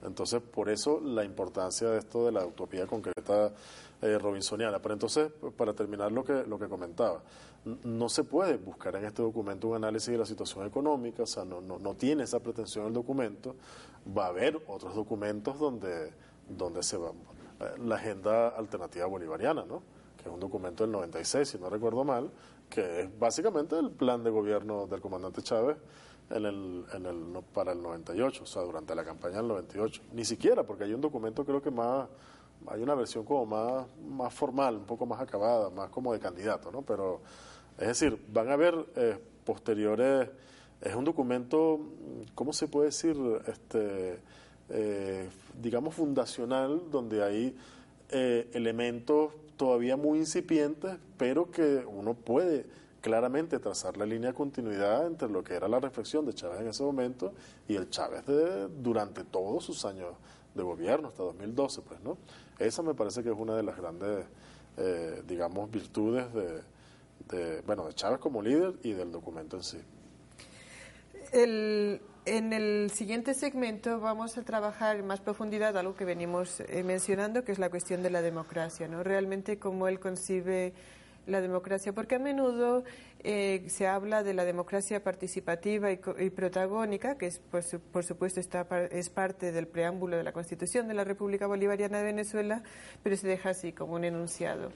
Entonces, por eso la importancia de esto de la utopía concreta eh, robinsoniana. Pero entonces, para terminar lo que, lo que comentaba, no se puede buscar en este documento un análisis de la situación económica, o sea, no, no, no tiene esa pretensión el documento. Va a haber otros documentos donde, donde se va. eh, La agenda alternativa bolivariana, ¿no? que es un documento del 96, si no recuerdo mal, que es básicamente el plan de gobierno del comandante Chávez en el, en el, para el 98, o sea, durante la campaña del 98. Ni siquiera, porque hay un documento creo que más, hay una versión como más, más formal, un poco más acabada, más como de candidato, ¿no? Pero, es decir, van a haber eh, posteriores, es un documento, ¿cómo se puede decir? Este, eh, digamos, fundacional, donde hay eh, elementos todavía muy incipientes, pero que uno puede claramente trazar la línea de continuidad entre lo que era la reflexión de Chávez en ese momento y el Chávez de, durante todos sus años de gobierno, hasta 2012, pues, ¿no? Esa me parece que es una de las grandes, digamos, virtudes de, de, bueno, de Chávez como líder y del documento en sí. El- en el siguiente segmento vamos a trabajar en más profundidad algo que venimos eh, mencionando, que es la cuestión de la democracia, ¿no? Realmente cómo él concibe la democracia, porque a menudo eh, se habla de la democracia participativa y, y protagónica, que es, por, su- por supuesto está, es parte del preámbulo de la Constitución de la República Bolivariana de Venezuela, pero se deja así como un enunciado.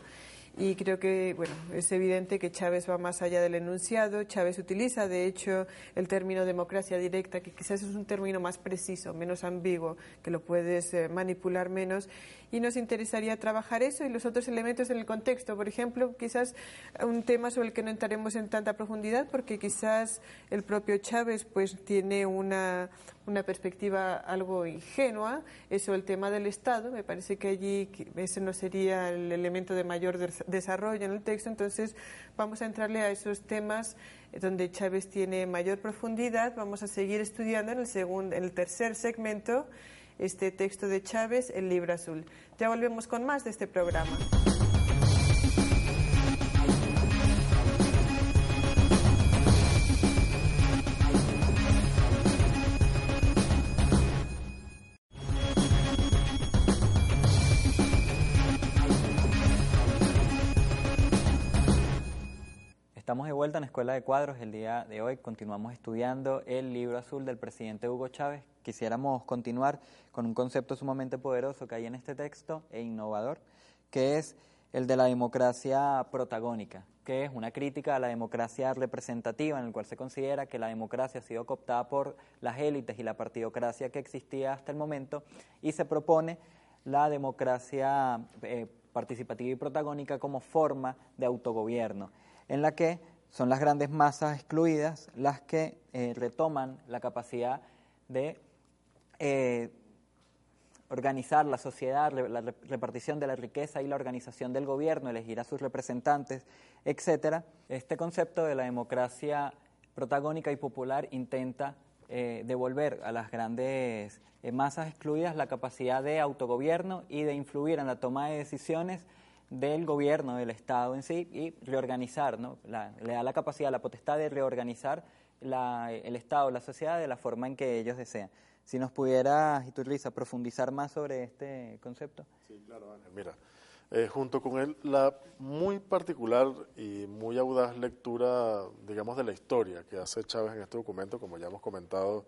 Y creo que, bueno, es evidente que Chávez va más allá del enunciado. Chávez utiliza, de hecho, el término democracia directa, que quizás es un término más preciso, menos ambiguo, que lo puedes eh, manipular menos. Y nos interesaría trabajar eso y los otros elementos en el contexto. Por ejemplo, quizás un tema sobre el que no entraremos en tanta profundidad, porque quizás el propio Chávez pues tiene una, una perspectiva algo ingenua, eso el tema del Estado, me parece que allí ese no sería el elemento de mayor des- desarrollo en el texto, entonces vamos a entrarle a esos temas donde Chávez tiene mayor profundidad, vamos a seguir estudiando en el, segundo, en el tercer segmento este texto de Chávez, el libro azul. Ya volvemos con más de este programa. Estamos de vuelta en Escuela de Cuadros. El día de hoy continuamos estudiando el libro azul del presidente Hugo Chávez. Quisiéramos continuar con un concepto sumamente poderoso que hay en este texto e innovador, que es el de la democracia protagónica, que es una crítica a la democracia representativa, en el cual se considera que la democracia ha sido cooptada por las élites y la partidocracia que existía hasta el momento, y se propone la democracia eh, participativa y protagónica como forma de autogobierno, en la que son las grandes masas excluidas las que eh, retoman la capacidad de eh, organizar la sociedad, la repartición de la riqueza y la organización del gobierno, elegir a sus representantes, etcétera. Este concepto de la democracia protagónica y popular intenta eh, devolver a las grandes eh, masas excluidas la capacidad de autogobierno y de influir en la toma de decisiones del gobierno, del Estado en sí, y reorganizar, ¿no? le da la capacidad, la potestad de reorganizar el Estado, la sociedad de la forma en que ellos desean. Si nos pudiera, Iturriza, profundizar más sobre este concepto. Sí, claro, Ángel. Mira, eh, junto con él, la muy particular y muy audaz lectura, digamos, de la historia que hace Chávez en este documento, como ya hemos comentado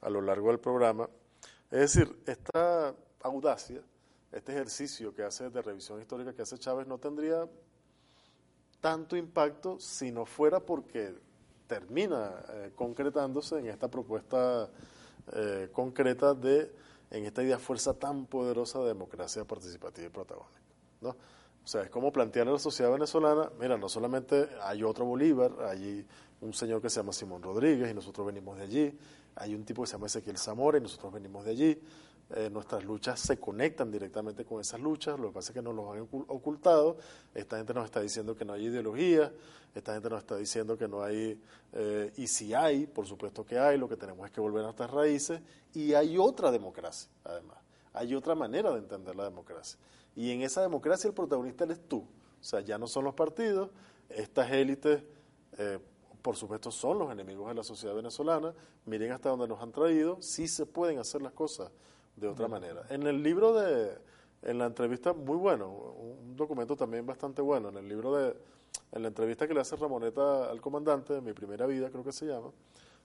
a lo largo del programa. Es decir, esta audacia, este ejercicio que hace de revisión histórica que hace Chávez no tendría tanto impacto si no fuera porque termina eh, concretándose en esta propuesta eh, concreta de, en esta idea fuerza tan poderosa de democracia participativa y protagónica. ¿no? O sea, es como plantear a la sociedad venezolana, mira, no solamente hay otro Bolívar, hay un señor que se llama Simón Rodríguez y nosotros venimos de allí, hay un tipo que se llama Ezequiel Zamora y nosotros venimos de allí, eh, nuestras luchas se conectan directamente con esas luchas, lo que pasa es que nos lo han ocultado, esta gente nos está diciendo que no hay ideología, esta gente nos está diciendo que no hay, eh, y si hay, por supuesto que hay, lo que tenemos es que volver a nuestras raíces, y hay otra democracia, además, hay otra manera de entender la democracia, y en esa democracia el protagonista eres tú, o sea, ya no son los partidos, estas élites... Eh, por supuesto son los enemigos de la sociedad venezolana, miren hasta dónde nos han traído, sí se pueden hacer las cosas de otra manera. En el libro de, en la entrevista, muy bueno, un documento también bastante bueno, en el libro de, en la entrevista que le hace Ramoneta al comandante, de Mi Primera Vida creo que se llama,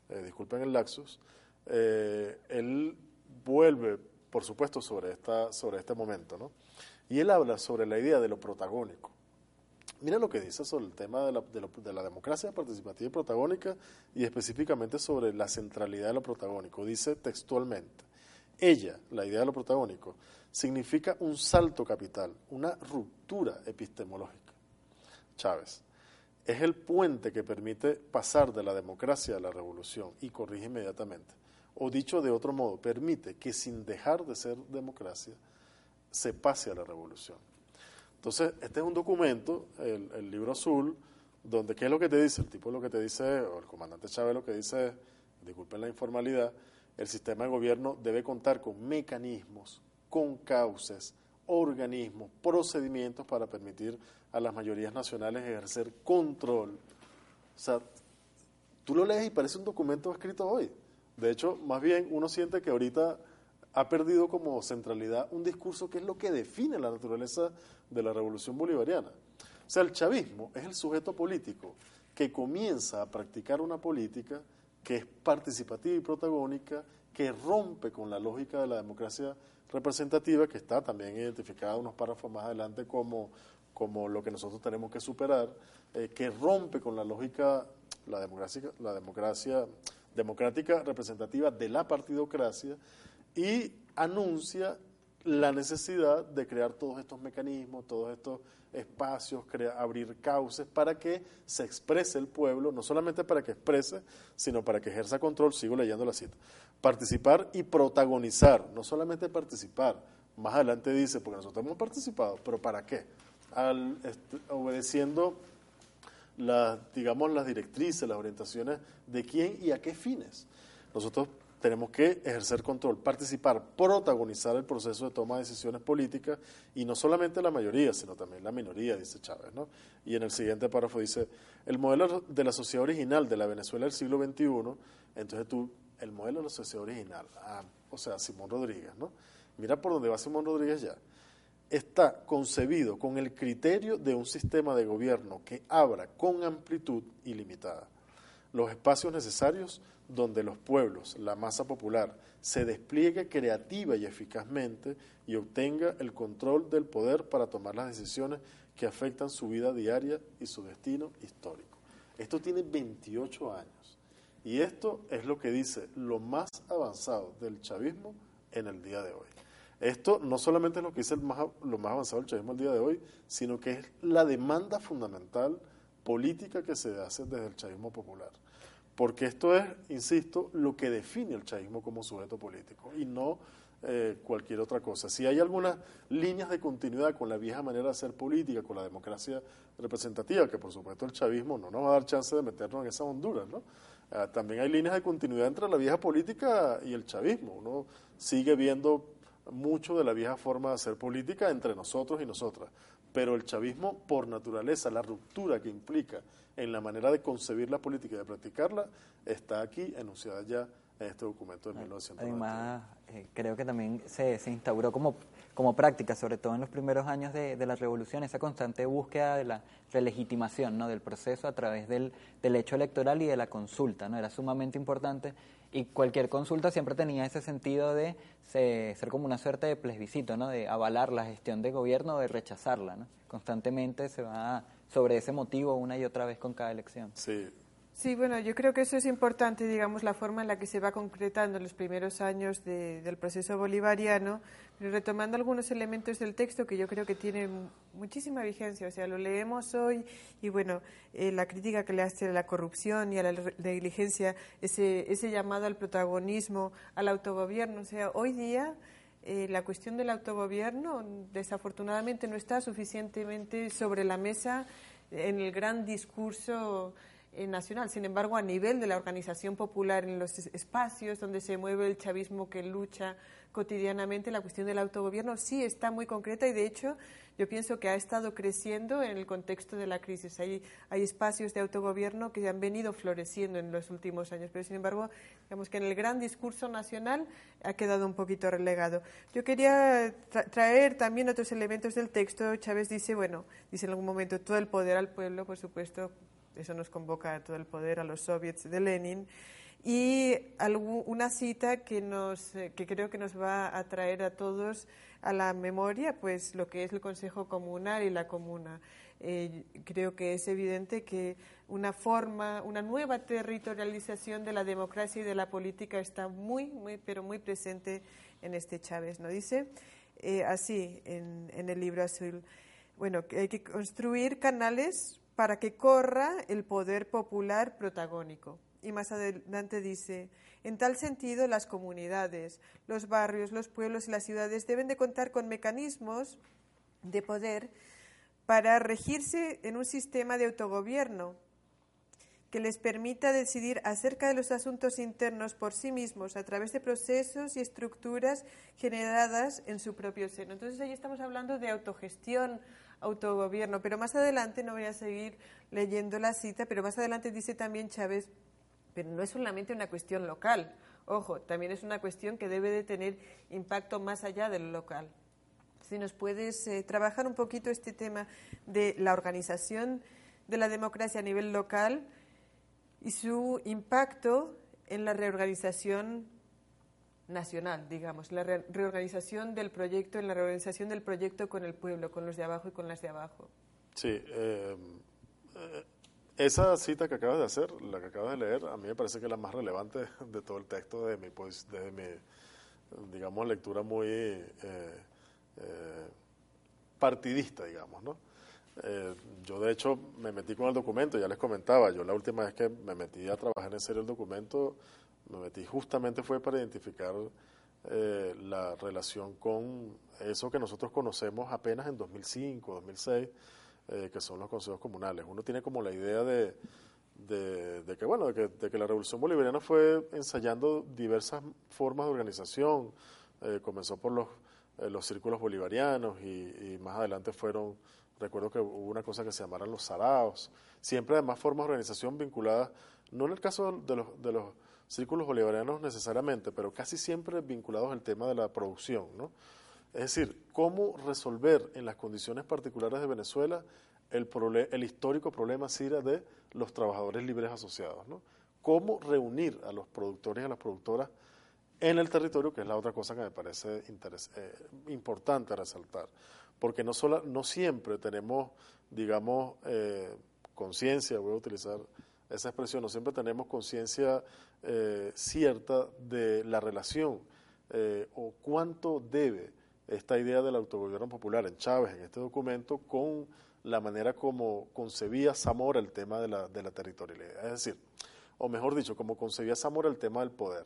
eh, disculpen el laxus, eh, él vuelve, por supuesto, sobre, esta, sobre este momento, ¿no? Y él habla sobre la idea de lo protagónico. Mira lo que dice sobre el tema de la, de, de la democracia participativa y protagónica y específicamente sobre la centralidad de lo protagónico. Dice textualmente, ella, la idea de lo protagónico, significa un salto capital, una ruptura epistemológica. Chávez es el puente que permite pasar de la democracia a la revolución y corrige inmediatamente. O dicho de otro modo, permite que sin dejar de ser democracia se pase a la revolución. Entonces, este es un documento, el, libro azul, donde ¿qué es lo que te dice? El tipo lo que te dice, o el comandante Chávez lo que dice, disculpen la informalidad, el sistema de gobierno debe contar con mecanismos, con cauces, organismos, procedimientos para permitir a las mayorías nacionales ejercer control. O sea, tú lo lees y parece un documento escrito hoy. De hecho, más bien uno siente que ahorita ha perdido como centralidad un discurso que es lo que define la naturaleza de la revolución bolivariana. O sea, el chavismo es el sujeto político que comienza a practicar una política que es participativa y protagónica, que rompe con la lógica de la democracia representativa, que está también identificada unos párrafos más adelante como, como lo que nosotros tenemos que superar, eh, que rompe con la lógica, la democracia, la democracia democrática representativa de la partidocracia y anuncia la necesidad de crear todos estos mecanismos, todos estos espacios, abrir cauces para que se exprese el pueblo, no solamente para que exprese, sino para que ejerza control, sigo leyendo la cita, participar y protagonizar, no solamente participar, más adelante dice, porque nosotros hemos participado, pero ¿para qué? Al, obedeciendo las, digamos, las directrices, las orientaciones de quién y a qué fines. Nosotros tenemos que ejercer control, participar, protagonizar el proceso de toma de decisiones políticas y no solamente la mayoría, sino también la minoría, dice Chávez. ¿no? Y en el siguiente párrafo dice, el modelo de la sociedad original de la Venezuela del siglo XXI, entonces tú, el modelo de la sociedad original, ah, o sea, Simón Rodríguez, ¿no? Mira por dónde va Simón Rodríguez ya. está concebido con el criterio de un sistema de gobierno que abra con amplitud ilimitada los espacios necesarios donde los pueblos, la masa popular, se despliegue creativa y eficazmente y obtenga el control del poder para tomar las decisiones que afectan su vida diaria y su destino histórico. Esto tiene 28 años y esto es lo que dice lo más avanzado del chavismo en el día de hoy. Esto no solamente es lo que dice el más, lo más avanzado del chavismo el día de hoy, sino que es la demanda fundamental política que se hace desde el chavismo popular. Porque esto es, insisto, lo que define el chavismo como sujeto político y no eh, cualquier otra cosa. Si hay algunas líneas de continuidad con la vieja manera de hacer política, con la democracia representativa, que por supuesto el chavismo no nos va a dar chance de meternos en esa Honduras, ¿no? Ah, también hay líneas de continuidad entre la vieja política y el chavismo. Uno sigue viendo mucho de la vieja forma de hacer política entre nosotros y nosotras. Pero el chavismo, por naturaleza, la ruptura que implica en la manera de concebir la política y de practicarla, está aquí enunciada ya en este documento de 1990. Además, eh, creo que también se, se instauró como, práctica, sobre todo en los primeros años de, de, la revolución, esa constante búsqueda de la relegitimación ¿no? del proceso a través del, del hecho electoral y de la consulta. ¿no? Era sumamente importante y cualquier consulta siempre tenía ese sentido de ser como una suerte de plebiscito, ¿no? de avalar la gestión de gobierno o de rechazarla. ¿no? Constantemente se va sobre ese motivo una y otra vez con cada elección. Sí. Sí, bueno, yo creo que eso es importante, digamos, la forma en la que se va concretando en los primeros años de, del proceso bolivariano, pero retomando algunos elementos del texto que yo creo que tienen muchísima vigencia, o sea, lo leemos hoy y bueno, eh, la crítica que le hace a la corrupción y a la negligencia, ese, ese llamado al protagonismo, al autogobierno, o sea, hoy día eh, la cuestión del autogobierno desafortunadamente no está suficientemente sobre la mesa en el gran discurso eh, nacional. Sin embargo, a nivel de la organización popular, en los espacios donde se mueve el chavismo que lucha cotidianamente, la cuestión del autogobierno sí está muy concreta y, de hecho, yo pienso que ha estado creciendo en el contexto de la crisis. Hay, hay espacios de autogobierno que han venido floreciendo en los últimos años, pero sin embargo, digamos que en el gran discurso nacional ha quedado un poquito relegado. Yo quería tra traer también otros elementos del texto. Chávez dice, bueno, dice en algún momento, todo el poder al pueblo, por supuesto, eso nos convoca a todo el poder a los soviets de Lenin y una cita que, nos, eh, que creo que nos va a traer a todos a la memoria, pues lo que es el Consejo Comunal y la Comuna. Eh, creo que es evidente que una forma, una nueva territorialización de la democracia y de la política está muy, muy, pero muy presente en este Chávez. ¿no? Dice eh, así en, en el libro azul, bueno, hay que construir canales para que corra el poder popular protagónico y más adelante dice, en tal sentido las comunidades, los barrios, los pueblos y las ciudades deben de contar con mecanismos de poder para regirse en un sistema de autogobierno que les permita decidir acerca de los asuntos internos por sí mismos a través de procesos y estructuras generadas en su propio seno. Entonces ahí estamos hablando de autogestión, autogobierno, pero más adelante, no voy a seguir leyendo la cita, pero más adelante dice también Chávez pero no es solamente una cuestión local. Ojo, también es una cuestión que debe de tener impacto más allá del local. Si nos puedes eh, trabajar un poquito este tema de la organización de la democracia a nivel local y su impacto en la reorganización nacional, digamos, la re reorganización del proyecto, en la reorganización del proyecto con el pueblo, con los de abajo y con las de abajo. Sí, eh, eh esa cita que acabas de hacer, la que acabas de leer, a mí me parece que es la más relevante de todo el texto de mi, pues, de mi digamos, lectura muy eh, partidista, digamos, ¿no? Yo de hecho me metí con el documento, ya les comentaba, yo la última vez que me metí a trabajar en serio el documento, me metí justamente fue para identificar eh, la relación con eso que nosotros conocemos apenas en 2005, 2006, eh, que son los consejos comunales. Uno tiene como la idea de, que, bueno, de que, de que, la revolución bolivariana fue ensayando diversas formas de organización. Eh, comenzó por los, eh, los círculos bolivarianos y, y, más adelante fueron, recuerdo que hubo una cosa que se llamaran los saraos. Siempre además formas de organización vinculadas, no en el caso de los, de los círculos bolivarianos necesariamente, pero casi siempre vinculados al tema de la producción, ¿no? Es decir, cómo resolver en las condiciones particulares de Venezuela el, histórico problema SIRA de los trabajadores libres asociados. Cómo reunir a los productores y a las productoras en el territorio, que es la otra cosa que me parece eh, importante resaltar. Porque no, sola- no siempre tenemos, digamos, eh, conciencia, voy a utilizar esa expresión, no siempre tenemos conciencia eh, cierta de la relación eh, o cuánto debe esta idea del autogobierno popular en Chávez, en este documento, con la manera como concebía Zamora el tema de la, de la territorialidad. Es decir, o mejor dicho, como concebía Zamora el tema del poder.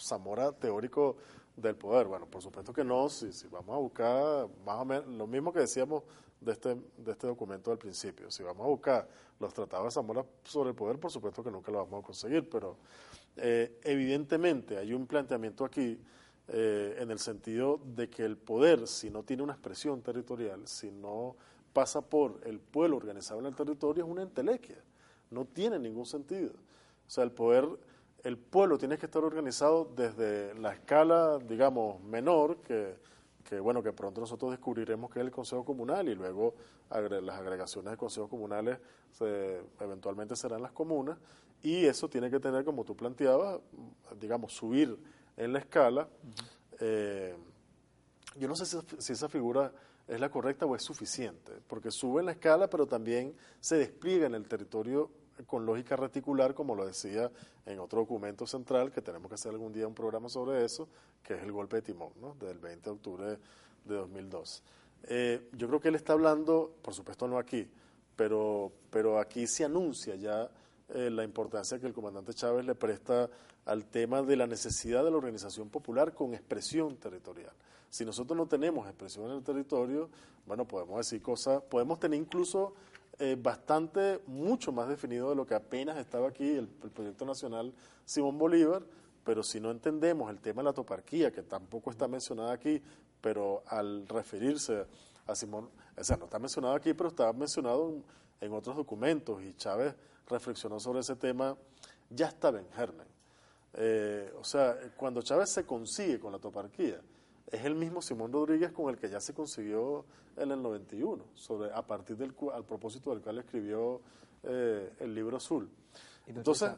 Zamora teórico del poder. Bueno, por supuesto que no, si, si vamos a buscar más o menos lo mismo que decíamos de este, de este documento al principio. Si vamos a buscar los tratados de Zamora sobre el poder, por supuesto que nunca lo vamos a conseguir, pero eh, evidentemente hay un planteamiento aquí eh, en el sentido de que el poder, si no tiene una expresión territorial, si no pasa por el pueblo organizado en el territorio, es una entelequia. No tiene ningún sentido. O sea, el poder, el pueblo tiene que estar organizado desde la escala, digamos, menor, que, que bueno, que pronto nosotros descubriremos que es el Consejo Comunal y luego agre- las agregaciones de consejos comunales se- eventualmente serán las comunas y eso tiene que tener, como tú planteabas, digamos, subir en la escala. eh, yo no sé si, si esa figura es la correcta o es suficiente, porque sube en la escala, pero también se despliega en el territorio con lógica reticular, como lo decía en otro documento central, que tenemos que hacer algún día un programa sobre eso, que es el golpe de timón, ¿no? del 20 de octubre de 2002. Eh, yo creo que él está hablando, por supuesto no aquí, pero, pero aquí se anuncia ya eh, la importancia que el comandante Chávez le presta al tema de la necesidad de la organización popular con expresión territorial. Si nosotros no tenemos expresión en el territorio, bueno, podemos decir cosas, podemos tener incluso eh, bastante, mucho más definido de lo que apenas estaba aquí el, proyecto nacional Simón Bolívar, pero si no entendemos el tema de la toparquía, que tampoco está mencionada aquí, pero al referirse a Simón, o sea, no está mencionado aquí, pero está mencionado en, otros documentos y Chávez reflexionó sobre ese tema, ya estaba en germen. Eh, o sea, cuando Chávez se consigue con la toparquía, es el mismo Simón Rodríguez con el que ya se consiguió en el 91, sobre, a partir del cu- al propósito del cual escribió eh, el libro azul. Y tú, Entonces,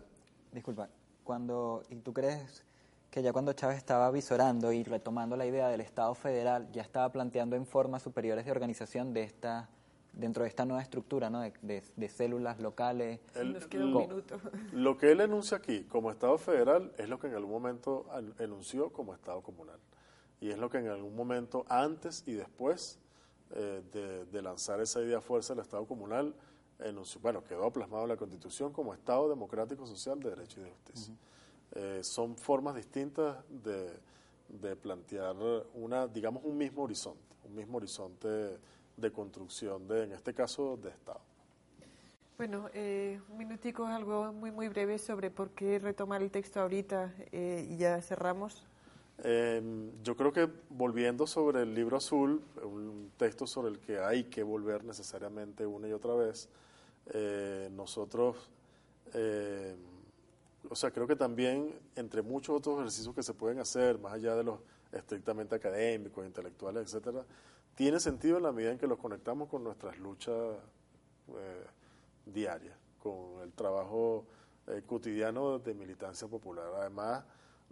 disculpa, cuando, ¿y tú crees que ya cuando Chávez estaba visorando y retomando la idea del Estado federal, ya estaba planteando en formas superiores de organización de esta, dentro de esta nueva estructura, ¿no? de, de- de células locales? el- Nos queda un lo- minuto. Lo que él enuncia aquí como Estado federal es lo que en algún momento an- enunció como Estado comunal. Y es lo que en algún momento, antes y después eh, de, de lanzar esa idea fuerza del Estado comunal, enunció- bueno, quedó plasmado en la Constitución como Estado democrático social de derecho y de justicia. Eh, son formas distintas de, de plantear una, digamos, un mismo horizonte, un mismo horizonte de construcción de, en este caso, de Estado. Bueno, eh, un minutico, algo muy, muy breve sobre por qué retomar el texto ahorita eh, y ya cerramos. Eh, yo creo que volviendo sobre el libro azul, un texto sobre el que hay que volver necesariamente una y otra vez, eh, nosotros, eh, o sea, creo que también entre muchos otros ejercicios que se pueden hacer, más allá de los estrictamente académicos, intelectuales, etcétera, tiene sentido en la medida en que los conectamos con nuestras luchas eh, diarias, con el trabajo eh, cotidiano de militancia popular. Además,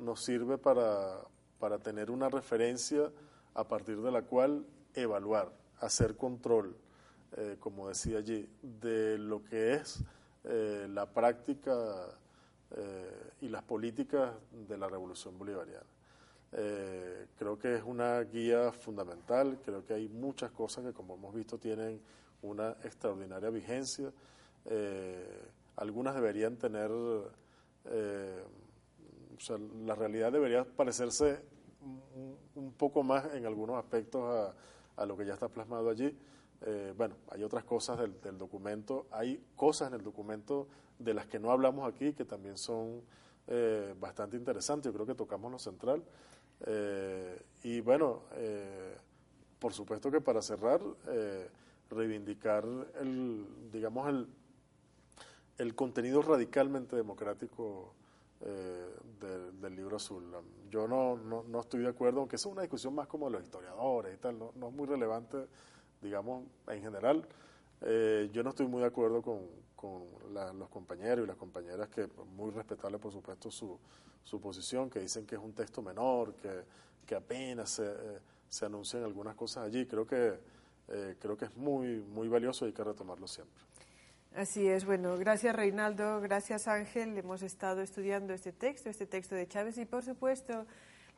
nos sirve para, para tener una referencia a partir de la cual evaluar, hacer control, eh, como decía allí, de lo que es eh, la práctica eh, y las políticas de la revolución bolivariana. Creo que es una guía fundamental, creo que hay muchas cosas que como hemos visto tienen una extraordinaria vigencia, algunas deberían tener, sea, la realidad debería parecerse un, poco más en algunos aspectos a, lo que ya está plasmado allí. Eh, bueno, hay otras cosas del, documento, hay cosas en el documento de las que no hablamos aquí que también son eh, bastante interesantes, yo creo que tocamos lo central. Eh, y bueno, eh, por supuesto que para cerrar, reivindicar el, digamos, el, el contenido radicalmente democrático eh, de- del del libro azul. Yo no, no, no, estoy de acuerdo, aunque es una discusión más como de los historiadores y tal, no, no es muy relevante, digamos, en general. Eh, yo no estoy muy de acuerdo con, con los compañeros y las compañeras que, muy respetable por supuesto su, su posición, que dicen que es un texto menor, que, que apenas se, eh, se, anuncian algunas cosas allí. Creo que, eh, creo que es muy, muy valioso y hay que retomarlo siempre. Así es, bueno, gracias Reinaldo, gracias Ángel. Hemos estado estudiando este texto, este texto de Chávez y por supuesto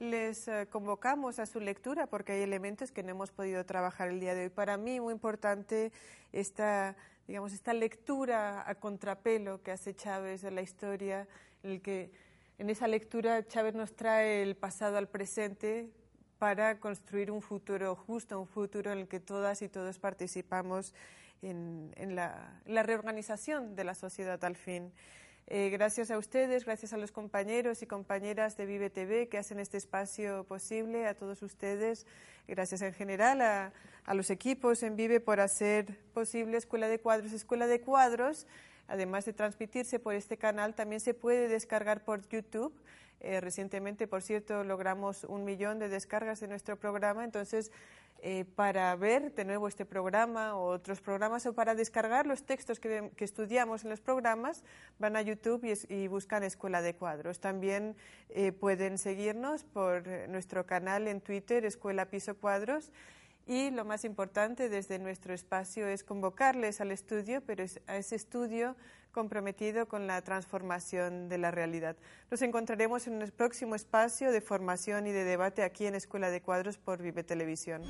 les eh, convocamos a su lectura porque hay elementos que no hemos podido trabajar el día de hoy. Para mí muy importante esta, digamos, esta lectura a contrapelo que hace Chávez de la historia, el que en esa lectura Chávez nos trae el pasado al presente para construir un futuro justo, un futuro en el que todas y todos participamos en, la, reorganización de la sociedad al fin. Eh, gracias a ustedes, gracias a los compañeros y compañeras de Vive TV que hacen este espacio posible, a todos ustedes, gracias en general a, a los equipos en Vive por hacer posible Escuela de Cuadros. Escuela de Cuadros, además de transmitirse por este canal, también se puede descargar por YouTube. Eh, recientemente, por cierto, logramos un millón de descargas de nuestro programa, entonces eh, para ver de nuevo este programa o otros programas o para descargar los textos que, estudiamos en los programas, van a YouTube y, buscan Escuela de Cuadros. También eh, pueden seguirnos por nuestro canal en Twitter, Escuela Piso Cuadros. Y lo más importante desde nuestro espacio es convocarles al estudio, pero a ese estudio comprometido con la transformación de la realidad. Nos encontraremos en el próximo espacio de formación y de debate aquí en Escuela de Cuadros por Vive Televisión.